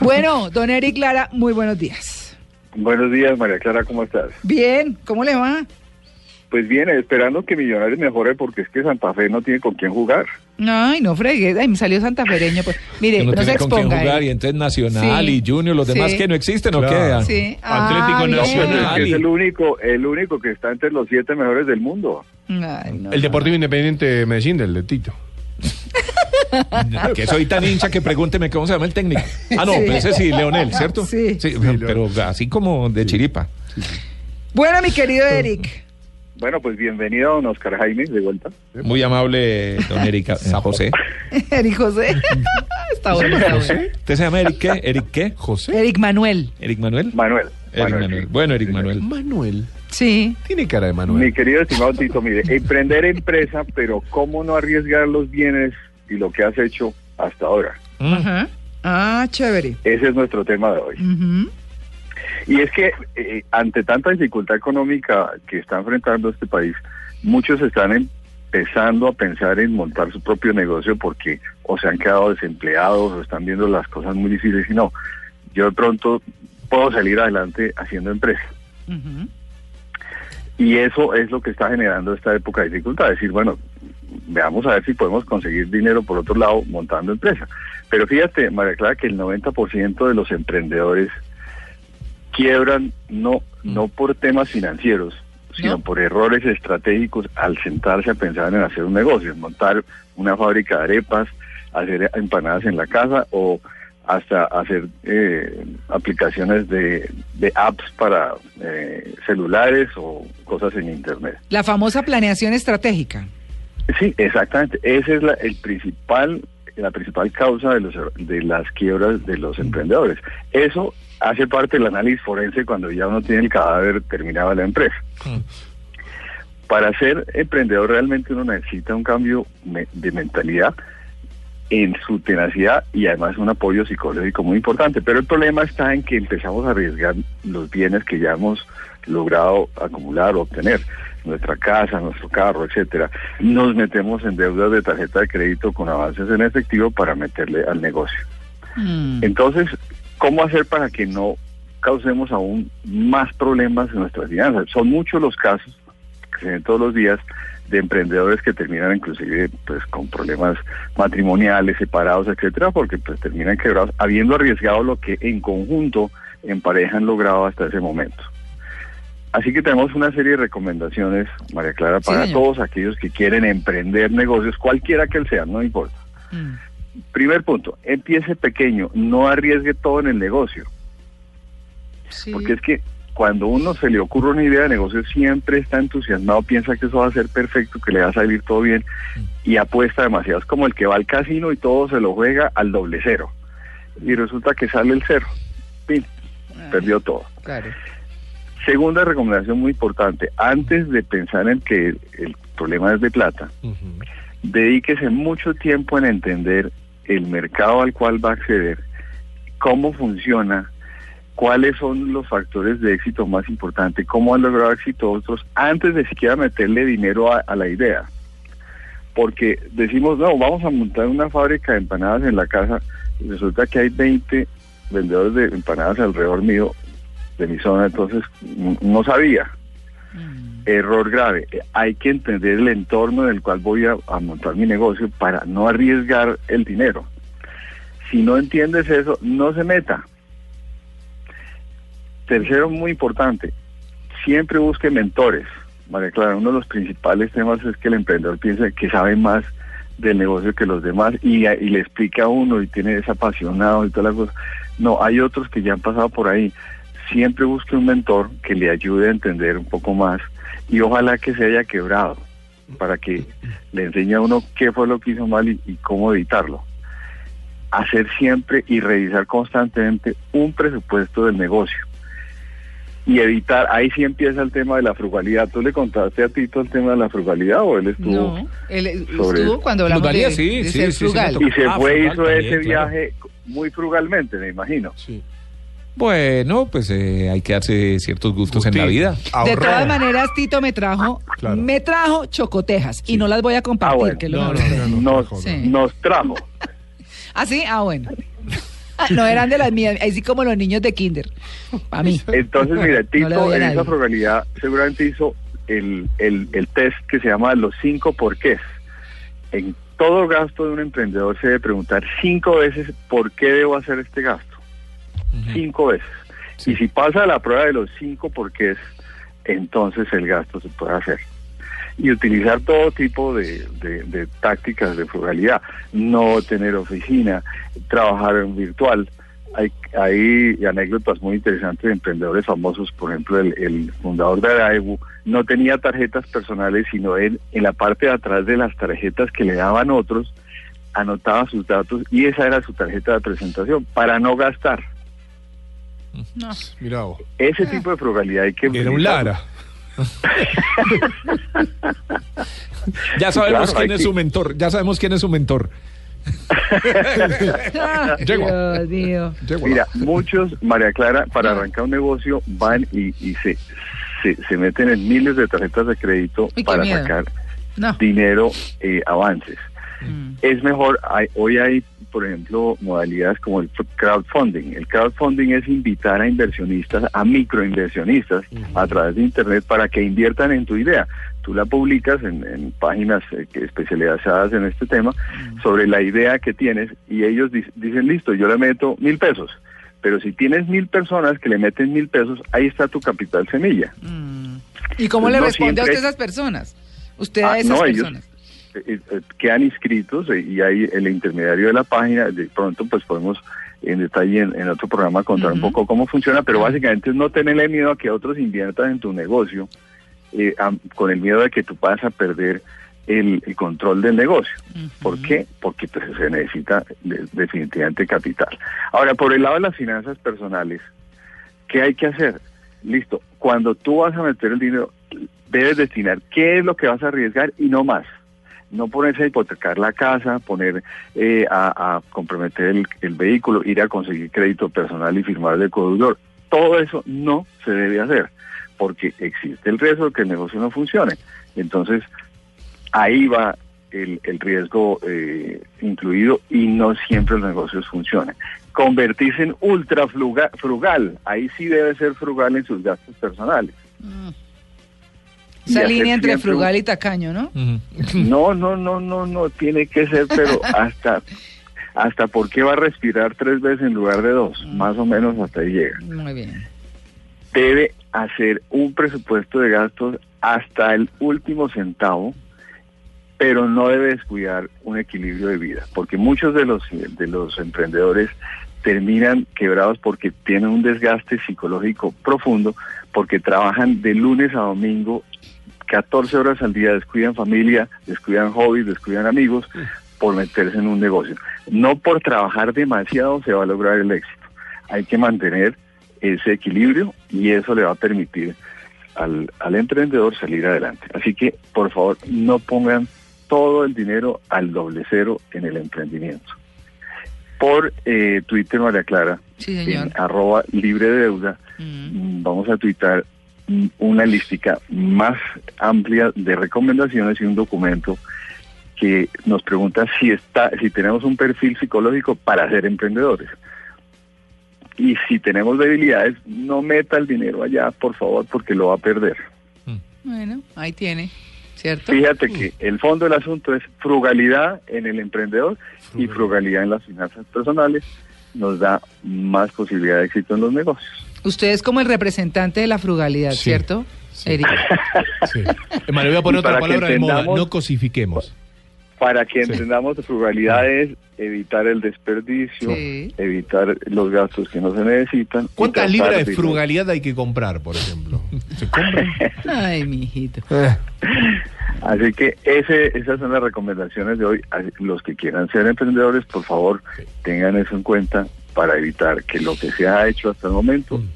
Bueno, don Eric Lara, muy buenos días. Buenos días, María Clara, ¿cómo estás? Bien, ¿cómo le va? Pues bien, esperando que Millonarios mejore porque es que Santa Fe no tiene con quién jugar. Ay, no fregues, ay, me salió santafereño. Pues, mire, no, no, se tiene con quién jugar eh. y entonces Nacional Sí. y Junior, los demás Sí. que no existen o quedan. Sí. Atlético Ah. Nacional. Que es el único, el único que está entre los siete mejores del mundo. Ay, no, El no. Deportivo Independiente de Medellín, del de Tito. Que soy tan hincha que pregúnteme cómo se llama el técnico. Ah, no, Sí. pero ese sí, Leonel, ¿cierto? Sí. pero así como de chiripa. Bueno, mi querido Eric. Bueno, pues bienvenido a don Oscar Jaime, de vuelta. Muy amable, don Erika. eh, José. Eric José. está bueno. ¿Usted se llama Eric qué? ¿Eric qué? José. Eric Manuel. ¿Eric Manuel? Manuel. Eric Manuel, Manuel. sí. Bueno, Eric Manuel. Manuel. Sí. Tiene cara de Mi Manuel. querido estimado Tito, mire, emprender empresa, pero cómo no arriesgar los bienes y lo que has hecho hasta ahora. Mm. Ajá. Ah, chévere. Ese es nuestro tema de hoy. Ujú. Y es que eh, ante tanta dificultad económica que está enfrentando este país, muchos están empezando a pensar en montar su propio negocio porque o se han quedado desempleados o están viendo las cosas muy difíciles y no, yo de pronto puedo salir adelante haciendo empresa. Ujú. Y eso es lo que está generando esta época de dificultad, decir, bueno, veamos a ver si podemos conseguir dinero por otro lado montando empresa. Pero fíjate, María Clara, que el 90% de los emprendedores quiebran no, no por temas financieros, sino ¿No? por errores estratégicos al sentarse a pensar en hacer un negocio, en montar una fábrica de arepas, hacer empanadas en la casa o hasta hacer eh, aplicaciones de, de apps para eh, celulares o cosas en internet. La famosa planeación estratégica. Sí, exactamente. Esa es la, el principal, la principal causa de, los, de las quiebras de los emprendedores. Eso hace parte del análisis forense cuando ya uno tiene el cadáver terminado de la empresa. Para ser emprendedor realmente uno necesita un cambio de mentalidad en su tenacidad y además un apoyo psicológico muy importante. Pero el problema está en que empezamos a arriesgar los bienes que ya hemos logrado acumular o obtener, nuestra casa, nuestro carro, etcétera. Nos metemos en deudas de tarjeta de crédito con avances en efectivo para meterle al negocio. Mm. Entonces, ¿cómo hacer para que no causemos aún más problemas en nuestras finanzas? Son muchos los casos que se ven todos los días de emprendedores que terminan inclusive pues con problemas matrimoniales, separados, etcétera, porque pues terminan quebrados habiendo arriesgado lo que en conjunto en pareja han logrado hasta ese momento. Así que tenemos una serie de recomendaciones, María Clara, para todos aquellos que quieren emprender negocios, cualquiera que él sea, no importa. Mm. Primer punto, empiece pequeño, no arriesgue todo en el negocio, Sí. porque es que cuando uno se le ocurre una idea de negocio siempre está entusiasmado, piensa que eso va a ser perfecto, que le va a salir todo bien y apuesta demasiado. Es como el que va al casino y todo se lo juega al doble cero y resulta que sale el cero, Pin, perdió todo. Claro. Segunda recomendación muy importante, antes de pensar en que el problema es de plata, dedíquese mucho tiempo en entender el mercado al cual va a acceder, cómo funciona, cuáles son los factores de éxito más importantes, cómo han logrado éxito otros, antes de siquiera meterle dinero a, a la idea. Porque decimos, no, vamos a montar una fábrica de empanadas en la casa, y resulta que hay 20 vendedores de empanadas alrededor mío, de mi zona, entonces no sabía. Mm. Error grave. Eh, Hay que entender el entorno en el cual voy a, a montar mi negocio para no arriesgar el dinero. Si no entiendes eso, no se meta. Tercero, muy importante, siempre busque mentores. María Clara, uno de los principales temas es que el emprendedor piensa que sabe más del negocio que los demás y, y le explica a uno y tiene es apasionado y todas las cosas. No, hay otros que ya han pasado por ahí. Siempre busque un mentor que le ayude a entender un poco más y ojalá que se haya quebrado para que le enseñe a uno qué fue lo que hizo mal y, y cómo evitarlo. hacer siempre y revisar constantemente un presupuesto del negocio. Y evitar, ahí sí empieza el tema de la frugalidad. ¿Tú le contaste a Tito el tema de la frugalidad o él estuvo? No, él sobre estuvo cuando hablamos Frugalidad, de, sí, de sí, ser sí, frugal. Y se Ah, fue, frugal hizo también, ese claro. viaje muy frugalmente, me imagino. Sí. Bueno, pues eh, hay que darse ciertos gustos en la vida. De todas maneras, Tito me trajo, Claro. me trajo chocotejas y no las voy a compartir. Ah, bueno. que es lo No, mejor. no, no, no, Nos, trajo, Sí. nos trajo. ¿Ah, sí? Ah, bueno. Ah, No eran de las mías, así como los niños de kinder. Para mí. Entonces, mira, Tito a en esa frugalidad seguramente hizo el, el, el test que se llama los cinco porqués. En todo gasto de un emprendedor se debe preguntar cinco veces por qué debo hacer este gasto. Cinco veces. Y si pasa la prueba de los cinco porqués, entonces el gasto se puede hacer. Y utilizar todo tipo de, de- de tácticas de frugalidad. No tener oficina, trabajar en virtual. Hay, hay anécdotas muy interesantes de emprendedores famosos, por ejemplo, el, el fundador de Araibu no tenía tarjetas personales, sino él en la parte de atrás de las tarjetas que le daban otros, anotaba sus datos y esa era su tarjeta de presentación para no gastar. Mirá vos. Ese tipo de frugalidad hay que... Era un. Lara. Ya sabemos Claro, quién es que- su mentor. Ya sabemos quién es su mentor. Ah. Dios mío. Mira, muchos, María Clara, para arrancar un negocio van y, y se, se, se meten en miles de tarjetas de crédito para miedo. sacar No. dinero, eh, avances. Mm. Es mejor, hay- hoy hay, por ejemplo, modalidades como el crowdfunding. El crowdfunding es invitar a inversionistas, a microinversionistas, a través de Internet para que inviertan en tu idea. Tú la publicas en, en páginas eh, que- especializadas en este tema sobre la idea que tienes y ellos di- dicen, listo, yo le meto mil pesos. Pero si tienes mil personas que le meten mil pesos, ahí está tu capital semilla. Mm. ¿Y cómo Pues le no responde a usted siempre- a esas personas? Usted a Ah, esas no, personas. Quedan inscritos eh, y hay el intermediario de la página, de pronto pues podemos en detalle en, en otro programa contar un poco cómo funciona, pero básicamente es no tenerle miedo a que otros inviertan en tu negocio eh, con el miedo de que tú vas a perder el, el control del negocio. ¿Por qué? Porque pues, se necesita de- definitivamente capital. Ahora, por el lado de las finanzas personales, ¿qué hay que hacer? Listo, cuando tú vas a meter el dinero, debes destinar qué es lo que vas a arriesgar y no más. No ponerse a hipotecar la casa, poner eh, a, comprometer el, vehículo, ir a conseguir crédito personal y firmar de codeudor. Todo eso no se debe hacer, porque existe el riesgo de que el negocio no funcione. Entonces, ahí va el, riesgo eh, incluido y no siempre los negocios funcionan. Convertirse en ultra fruga- frugal, ahí sí debe ser frugal en sus gastos personales. Y Esa línea entre frugal y tacaño, ¿no? No, no, no, no, no, tiene que ser, pero hasta, hasta por qué va a respirar tres veces en lugar de dos, más o menos hasta ahí llega. Muy bien. Debe hacer un presupuesto de gastos hasta el último centavo, pero no debe descuidar un equilibrio de vida, porque muchos de los de los emprendedores terminan quebrados porque tienen un desgaste psicológico profundo, porque trabajan de lunes a domingo 14 horas al día, descuidan familia, descuidan hobbies, descuidan amigos por meterse en un negocio. No por trabajar demasiado se va a lograr el éxito. Hay que mantener ese equilibrio y eso le va a permitir al, al emprendedor salir adelante. Así que, por favor, no pongan todo el dinero al doble cero en el emprendimiento. Por eh, Twitter, María Clara, Sí, en arroba libre de deuda, Mm. vamos a tuitar una lística más amplia de recomendaciones y un documento que nos pregunta si está, si tenemos un perfil psicológico para ser emprendedores. Y si tenemos debilidades, no meta el dinero allá, por favor, porque lo va a perder. Bueno, ahí tiene, ¿cierto? Fíjate que el fondo del asunto es frugalidad en el emprendedor y frugalidad en las finanzas personales nos da más posibilidad de éxito en los negocios. Usted es como el representante de la frugalidad, Sí, ¿cierto? sí. Eric? Sí. Voy a poner otra para que palabra de moda. entendamos- No cosifiquemos. Para que Sí. entendamos frugalidad es evitar el desperdicio, Sí. evitar los gastos que no se necesitan. ¿Cuántas libras de frugalidad hay que comprar, por ejemplo? ¿Se compran? Ay, mi hijito. Eh, Así que ese, esas son las recomendaciones de hoy. Los que quieran ser emprendedores, por favor, tengan eso en cuenta para evitar que lo que se ha hecho hasta el momento Mm.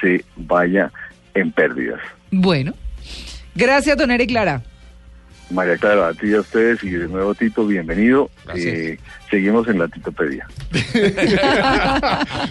se vaya en pérdidas. Bueno. Gracias, don Eric Lara. María Clara, a ti y a ustedes y de nuevo Tito, bienvenido. Eh, seguimos en la Titopedia.